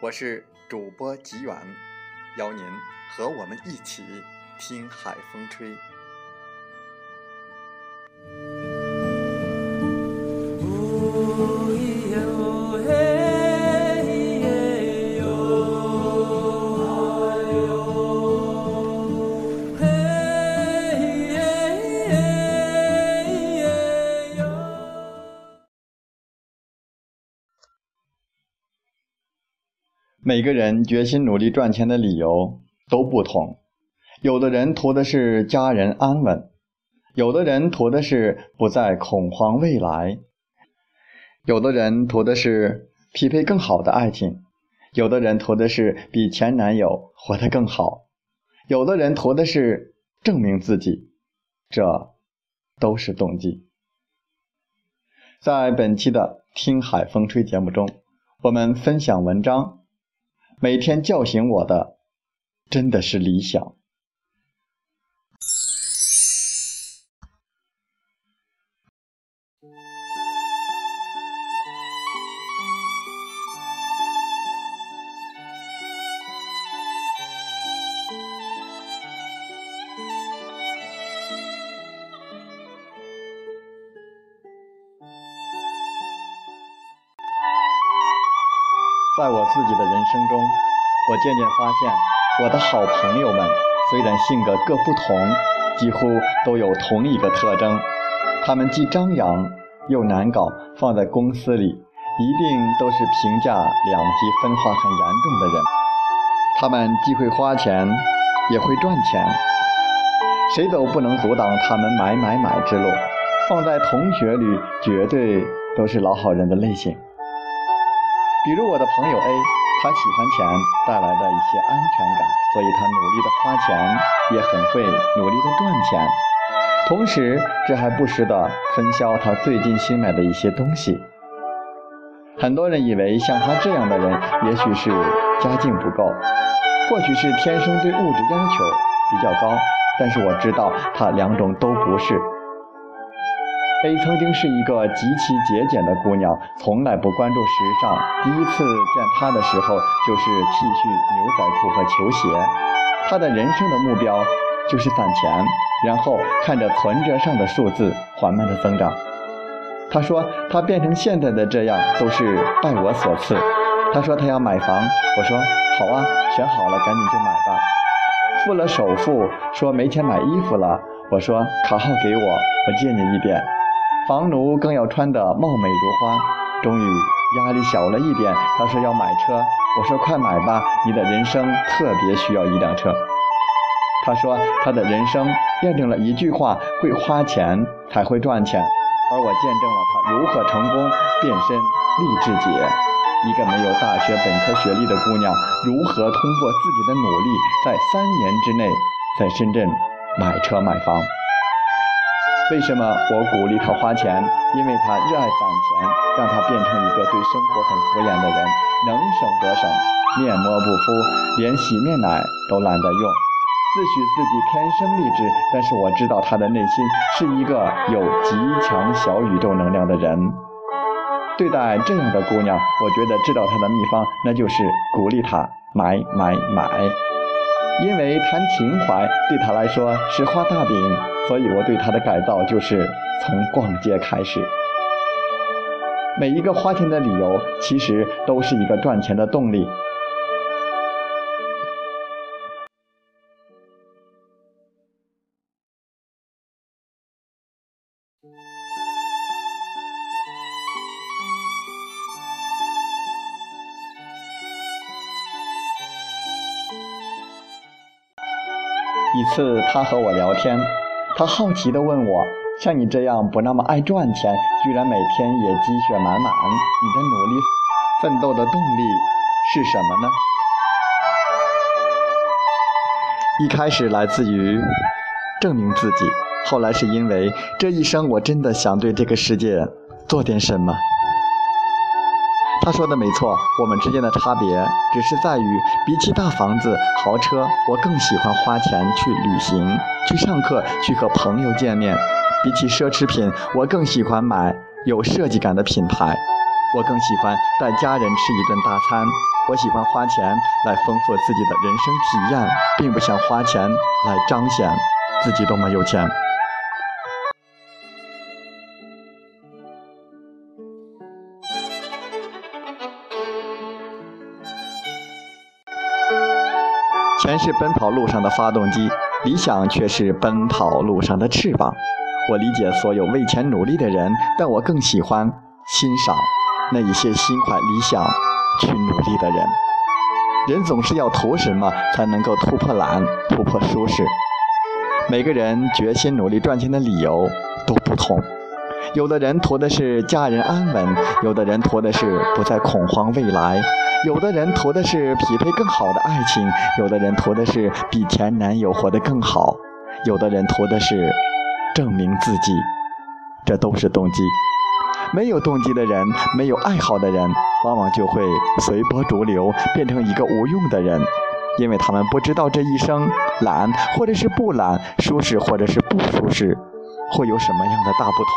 我是主播吉远。邀您和我们一起听海风吹。每个人决心努力赚钱的理由都不同，有的人图的是家人安稳，有的人图的是不再恐慌未来，有的人图的是匹配更好的爱情，有的人图的是比前男友活得更好，有的人图的是证明自己，这都是动机。在本期的《听海风吹》节目中，我们分享文章。每天叫醒我的，真的是理想。自己的人生中，我渐渐发现，我的好朋友们虽然性格各不同，几乎都有同一个特征：他们既张扬又难搞，放在公司里一定都是评价两极分化很严重的人。他们既会花钱，也会赚钱，谁都不能阻挡他们买买买之路。放在同学里，绝对都是老好人的类型。比如我的朋友 A，他喜欢钱带来的一些安全感，所以他努力的花钱，也很会努力的赚钱，同时这还不时的分销他最近新买的一些东西。很多人以为像他这样的人，也许是家境不够，或许是天生对物质要求比较高，但是我知道他两种都不是。A 曾经是一个极其节俭的姑娘，从来不关注时尚。第一次见她的时候，就是 T 恤、牛仔裤和球鞋。她的人生的目标就是攒钱，然后看着存折上的数字缓慢的增长。她说她变成现在的这样都是拜我所赐。她说她要买房，我说好啊，选好了赶紧就买吧。付了首付，说没钱买衣服了，我说卡号给我，我借你一点。房奴更要穿得貌美如花，终于压力小了一点。他说要买车，我说快买吧，你的人生特别需要一辆车。他说他的人生验证了一句话：会花钱才会赚钱。而我见证了他如何成功变身励志姐，一个没有大学本科学历的姑娘，如何通过自己的努力，在三年之内在深圳买车买房。为什么我鼓励他花钱？因为他热爱攒钱，让他变成一个对生活很敷衍的人，能省则省，面膜不敷，连洗面奶都懒得用，自诩自己天生丽质。但是我知道他的内心是一个有极强小宇宙能量的人。对待这样的姑娘，我觉得知道她的秘方，那就是鼓励她买买买。因为谈情怀对他来说是画大饼，所以我对他的改造就是从逛街开始。每一个花钱的理由，其实都是一个赚钱的动力。次，他和我聊天，他好奇地问我：“像你这样不那么爱赚钱，居然每天也积雪满满，你的努力奋斗的动力是什么呢？”一开始来自于证明自己，后来是因为这一生我真的想对这个世界做点什么。他说的没错，我们之间的差别只是在于，比起大房子、豪车，我更喜欢花钱去旅行、去上课、去和朋友见面；比起奢侈品，我更喜欢买有设计感的品牌；我更喜欢带家人吃一顿大餐；我喜欢花钱来丰富自己的人生体验，并不想花钱来彰显自己多么有钱。钱是奔跑路上的发动机，理想却是奔跑路上的翅膀。我理解所有为钱努力的人，但我更喜欢欣赏那一些心怀理想去努力的人。人总是要图什么才能够突破懒、突破舒适？每个人决心努力赚钱的理由都不同。有的人图的是家人安稳，有的人图的是不再恐慌未来。有的人图的是匹配更好的爱情，有的人图的是比前男友活得更好，有的人图的是证明自己，这都是动机。没有动机的人，没有爱好的人，往往就会随波逐流，变成一个无用的人，因为他们不知道这一生懒或者是不懒，舒适或者是不舒适，会有什么样的大不同。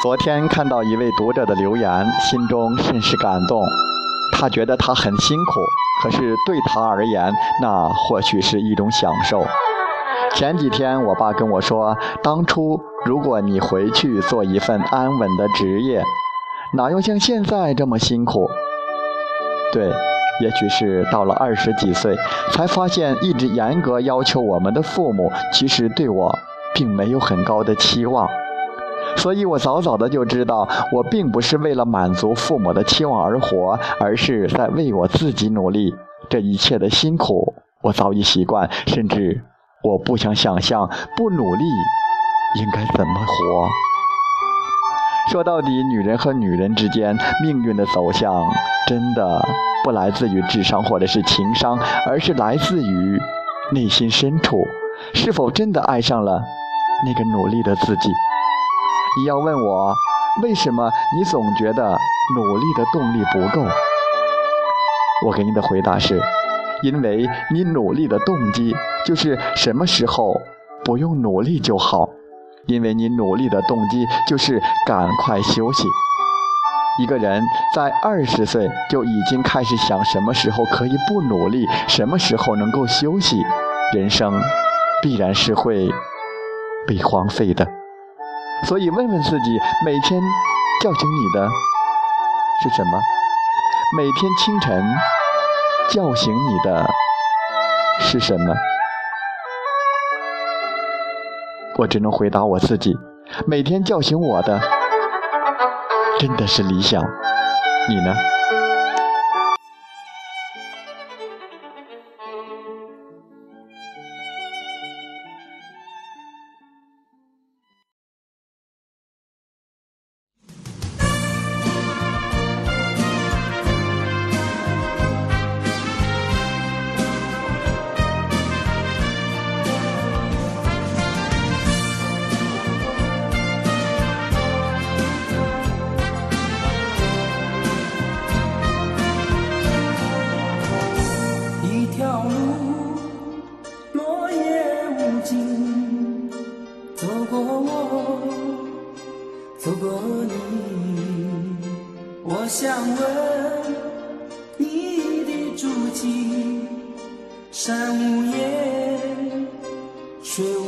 昨天看到一位读者的留言，心中甚是感动。他觉得他很辛苦，可是对他而言，那或许是一种享受。前几天我爸跟我说，当初如果你回去做一份安稳的职业，哪用像现在这么辛苦？对，也许是到了二十几岁，才发现一直严格要求我们的父母，其实对我并没有很高的期望。所以我早早的就知道，我并不是为了满足父母的期望而活，而是在为我自己努力。这一切的辛苦，我早已习惯，甚至我不想想象不努力应该怎么活。说到底，女人和女人之间命运的走向，真的不来自于智商或者是情商，而是来自于内心深处，是否真的爱上了那个努力的自己。你要问我为什么你总觉得努力的动力不够？我给你的回答是：因为你努力的动机就是什么时候不用努力就好；因为你努力的动机就是赶快休息。一个人在二十岁就已经开始想什么时候可以不努力，什么时候能够休息，人生必然是会被荒废的。所以，问问自己，每天叫醒你的是什么？每天清晨叫醒你的是什么？我只能回答我自己：每天叫醒我的真的是理想。你呢？条路，落叶无尽，走过我，走过你。我想问。你的足迹。山无言，水无。